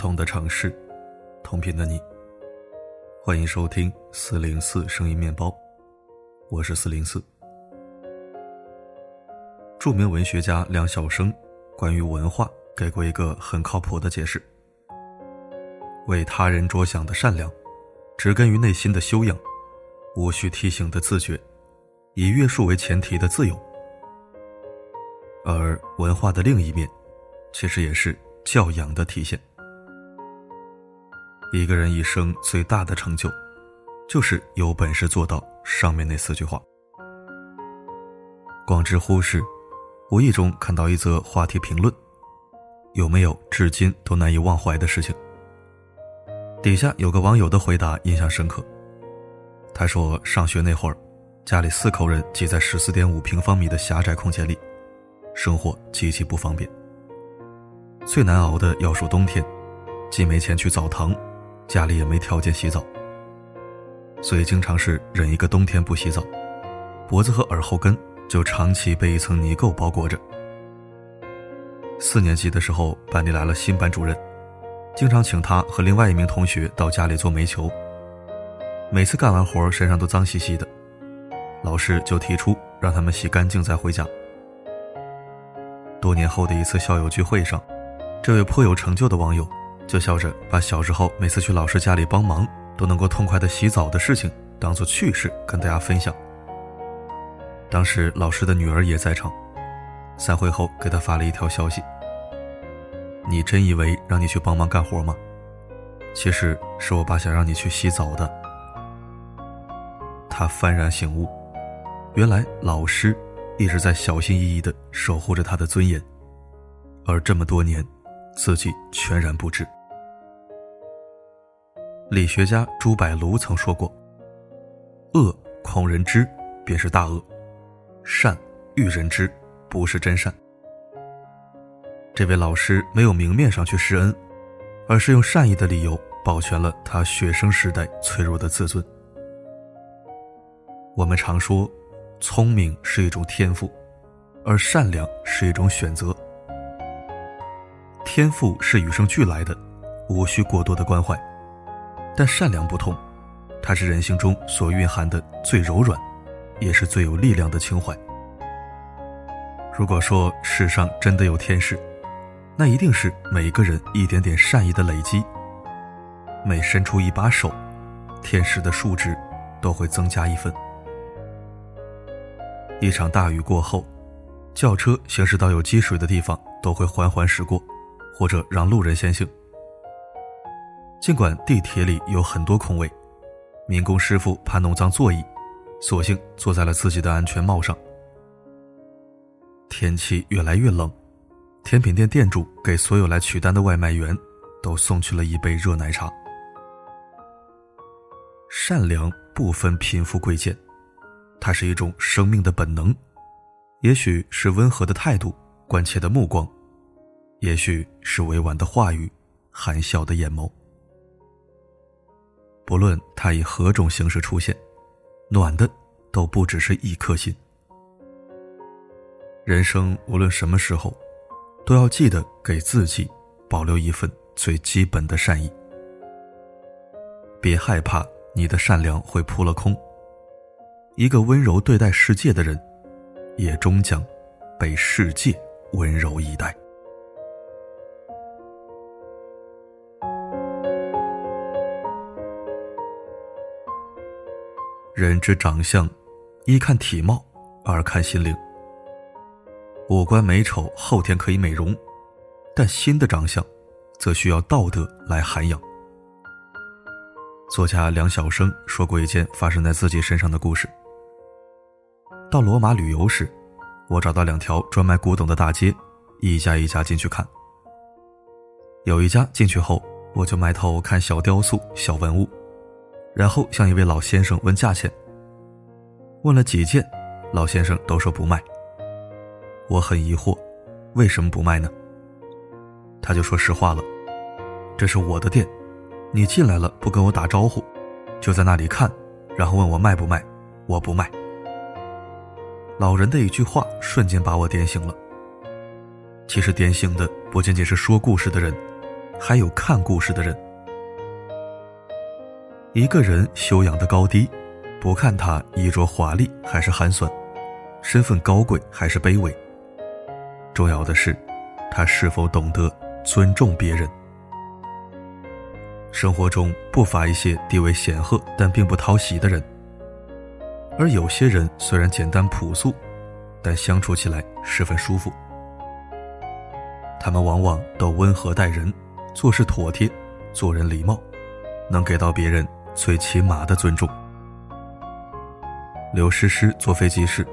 不同的城市，同频的你。欢迎收听四零四声音面包，我是四零四。著名文学家梁晓声关于文化给过一个很靠谱的解释：为他人着想的善良，植根于内心的修养，无需提醒的自觉，以约束为前提的自由。而文化的另一面，其实也是教养的体现。一个人一生最大的成就，就是有本事做到上面那四句话。广知乎时，无意中看到一则话题评论，有没有至今都难以忘怀的事情？底下有个网友的回答印象深刻。他说，上学那会儿，家里四口人挤在十四点五平方米的狭窄空间里。生活极其不方便，最难熬的要数冬天，既没钱去澡堂，家里也没条件洗澡，所以经常是忍一个冬天不洗澡，脖子和耳后根就长期被一层泥垢包裹着。四年级的时候，班里来了新班主任，经常请他和另外一名同学到家里做煤球，每次干完活身上都脏兮兮的，老师就提出让他们洗干净再回家。多年后的一次校友聚会上，这位颇有成就的网友就笑着把小时候每次去老师家里帮忙都能够痛快的洗澡的事情当做趣事跟大家分享。当时老师的女儿也在场，散会后给他发了一条消息：“你真以为让你去帮忙干活吗？其实是我爸想让你去洗澡的。”他幡然醒悟，原来老师。一直在小心翼翼地守护着他的尊严，而这么多年，自己全然不知。理学家朱柏庐曾说过：“恶恐人知，便是大恶；善欲人知，不是真善。”这位老师没有明面上去施恩，而是用善意的理由保全了他学生时代脆弱的自尊。我们常说。聪明是一种天赋，而善良是一种选择。天赋是与生俱来的，无需过多的关怀；但善良不同，它是人性中所蕴含的最柔软，也是最有力量的情怀。如果说世上真的有天使，那一定是每个人一点点善意的累积。每伸出一把手，天使的数值都会增加一分。一场大雨过后，轿车行驶到有积水的地方都会缓缓驶过，或者让路人先行。尽管地铁里有很多空位，民工师傅怕弄脏座椅，索性坐在了自己的安全帽上。天气越来越冷，甜品店店主给所有来取单的外卖员都送去了一杯热奶茶。善良不分贫富贵贱。它是一种生命的本能，也许是温和的态度、关切的目光，也许是委婉的话语、含笑的眼眸。不论它以何种形式出现，暖的都不只是一颗心。人生无论什么时候，都要记得给自己保留一份最基本的善意。别害怕你的善良会扑了空。一个温柔对待世界的人，也终将被世界温柔以待。人之长相，一看体貌，二看心灵。五官美丑，后天可以美容，但心的长相，则需要道德来涵养。作家梁晓声说过一件发生在自己身上的故事。到罗马旅游时，我找到两条专卖古董的大街，一家一家进去看。有一家进去后，我就埋头看小雕塑、小文物，然后向一位老先生问价钱。问了几件，老先生都说不卖。我很疑惑，为什么不卖呢？他就说实话了：“这是我的店，你进来了不跟我打招呼，就在那里看，然后问我卖不卖，我不卖。”老人的一句话瞬间把我点醒了。其实点醒的不仅仅是说故事的人，还有看故事的人。一个人修养的高低，不看他衣着华丽还是寒酸，身份高贵还是卑微，重要的是，他是否懂得尊重别人。生活中不乏一些地位显赫但并不讨喜的人，而有些人虽然简单朴素，但相处起来十分舒服。他们往往都温和待人，做事妥帖，做人礼貌，能给到别人最起码的尊重。刘诗诗坐飞机时，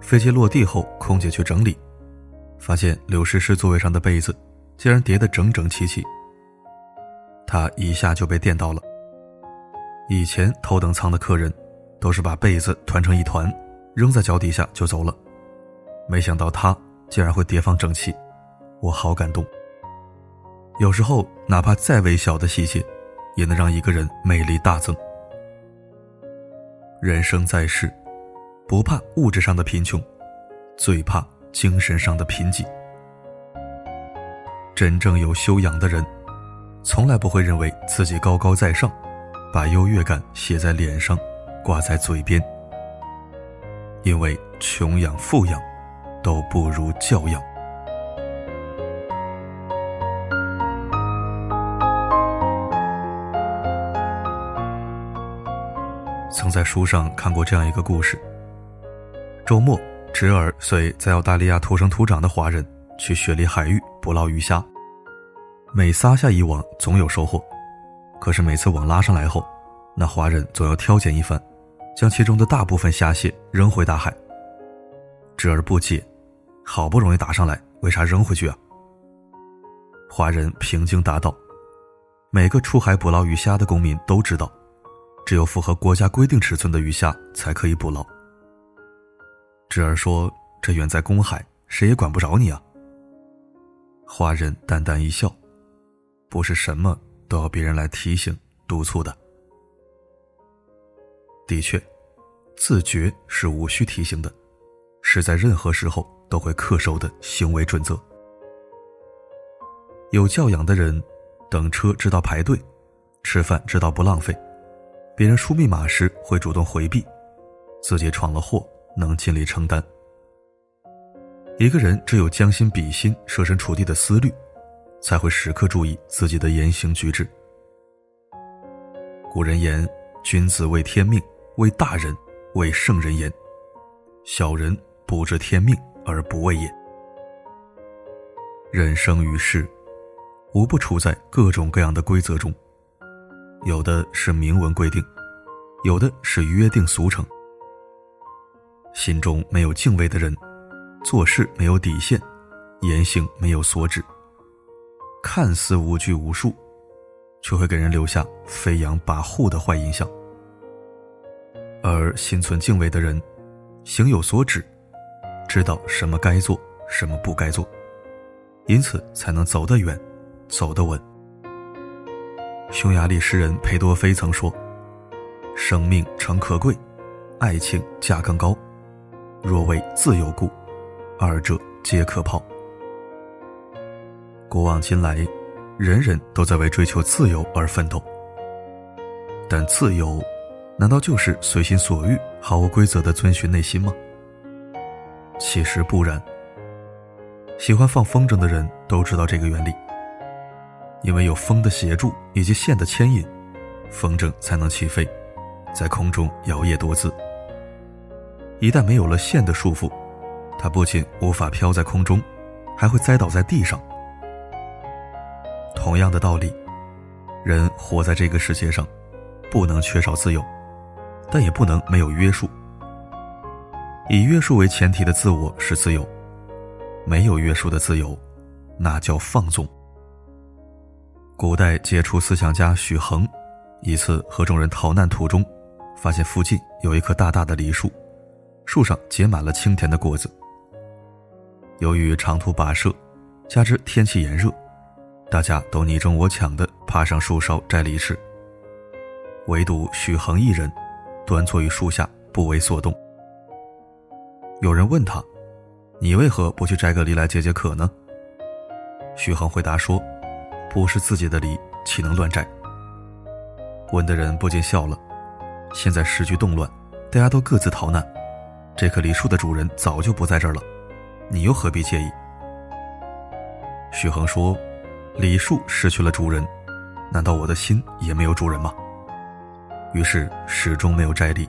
飞机落地后，空姐去整理，发现刘诗诗座位上的被子竟然叠得整整齐齐。他一下就被电到了。以前头等舱的客人，都是把被子团成一团，扔在脚底下就走了，没想到他竟然会叠放整齐，我好感动。有时候，哪怕再微小的细节，也能让一个人魅力大增。人生在世，不怕物质上的贫穷，最怕精神上的贫瘠。真正有修养的人。从来不会认为自己高高在上，把优越感写在脸上，挂在嘴边。因为穷养富养，都不如教养。曾在书上看过这样一个故事：周末，侄儿随在澳大利亚土生土长的华人去雪梨海域捕捞鱼虾。每撒下一网，总有收获。可是每次网拉上来后，那华人总要挑拣一番，将其中的大部分虾蟹扔回大海。侄儿不解，好不容易打上来，为啥扔回去啊？华人平静答道：“每个出海捕捞鱼虾的公民都知道，只有符合国家规定尺寸的鱼虾才可以捕捞。”侄儿说：“这远在公海，谁也管不着你啊。”华人淡淡一笑。不是什么都要别人来提醒、督促的。的确，自觉是无需提醒的，是在任何时候都会恪守的行为准则。有教养的人，等车知道排队，吃饭知道不浪费，别人输密码时会主动回避，自己闯了祸能尽力承担。一个人只有将心比心、设身处地的思虑。才会时刻注意自己的言行举止。古人言：“君子为天命，为大人，为圣人言；小人不知天命而不为也。”人生于世，无不处在各种各样的规则中，有的是明文规定，有的是约定俗成。心中没有敬畏的人，做事没有底线，言行没有所指。看似无拘无束，却会给人留下飞扬跋扈的坏印象。而心存敬畏的人，行有所指，知道什么该做，什么不该做，因此才能走得远，走得稳。匈牙利诗人裴多菲曾说：“生命诚可贵，爱情价更高。若为自由故，二者皆可抛。”古往今来，人人都在为追求自由而奋斗。但自由，难道就是随心所欲、毫无规则的遵循内心吗？其实不然。喜欢放风筝的人都知道这个原理。因为有风的协助以及线的牵引，风筝才能起飞，在空中摇曳多姿。一旦没有了线的束缚，它不仅无法飘在空中，还会栽倒在地上。同样的道理，人活在这个世界上，不能缺少自由，但也不能没有约束。以约束为前提的自我是自由，没有约束的自由，那叫放纵。古代杰出思想家许衡，一次和众人逃难途中，发现附近有一棵大大的梨树，树上结满了清甜的果子。由于长途跋涉，加之天气炎热。大家都你争我抢的爬上树梢摘梨吃，唯独许衡一人端坐于树下不为所动。有人问他：“你为何不去摘个梨来解解渴呢？”许衡回答说：“不是自己的梨，岂能乱摘？问的人不禁笑了。现在时局动乱，大家都各自逃难，这棵梨树的主人早就不在这儿了，你又何必介意？许恒说：“梨树失去了主人，难道我的心也没有主人吗？”于是始终没有摘梨。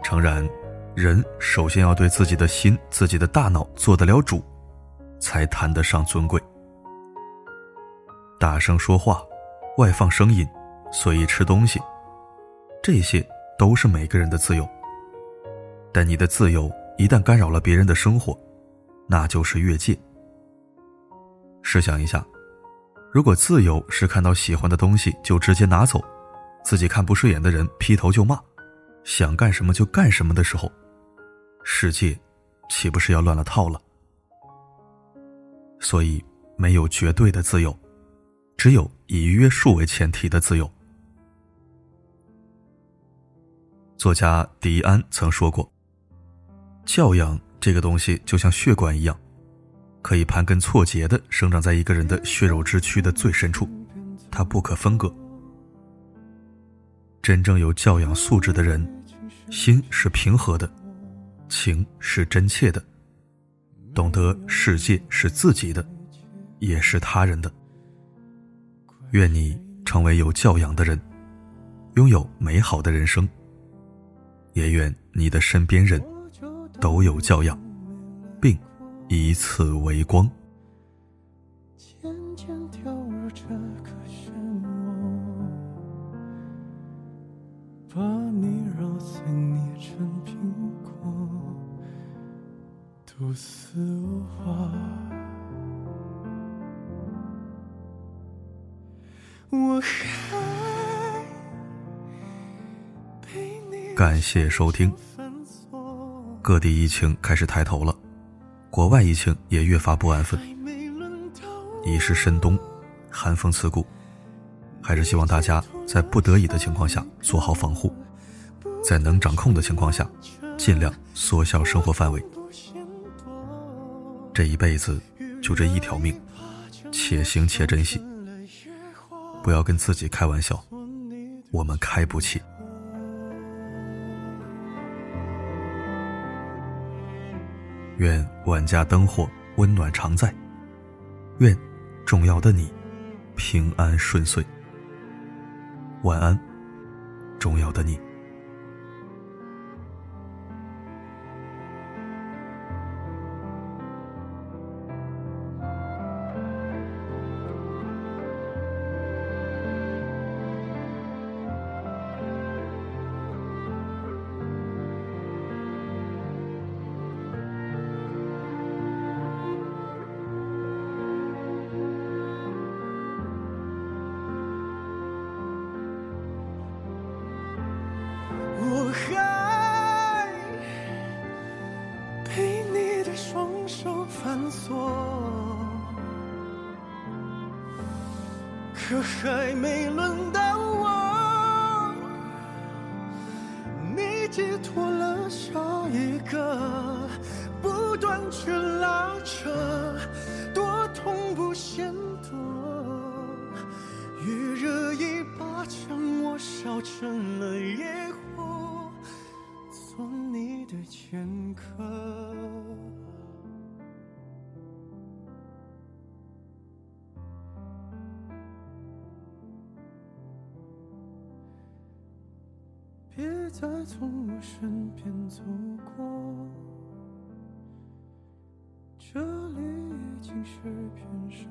诚然，人首先要对自己的心、自己的大脑做得了主，才谈得上尊贵。大声说话，外放声音。随意吃东西，这些都是每个人的自由。但你的自由一旦干扰了别人的生活，那就是越界。试想一下，如果自由是看到喜欢的东西就直接拿走，自己看不顺眼的人劈头就骂，想干什么就干什么的时候，世界岂不是要乱了套了？所以，没有绝对的自由，只有以约束为前提的自由。作家迪安曾说过：“教养这个东西就像血管一样，可以盘根错节的生长在一个人的血肉之躯的最深处，它不可分割。真正有教养素质的人，心是平和的，情是真切的，懂得世界是自己的，也是他人的。愿你成为有教养的人，拥有美好的人生。”也愿你的身边人都有教养，并以此为光。渐渐掉入这个漩涡，把你揉碎捏成苹果，毒死我。我还。感谢收听。各地疫情开始抬头了，国外疫情也越发不安分。已是深冬，寒风刺骨，还是希望大家在不得已的情况下做好防护，在能掌控的情况下，尽量缩小生活范围。这一辈子就这一条命，且行且珍惜，不要跟自己开玩笑，我们开不起。愿万家灯火温暖常在，愿重要的你平安顺遂。晚安，重要的你。可还没轮到我，你寄托了下一个，不断去拉扯，多痛不嫌多。余热一把将我烧成了野火，做你的剑客。别再从我身边走过，这里已经是片沙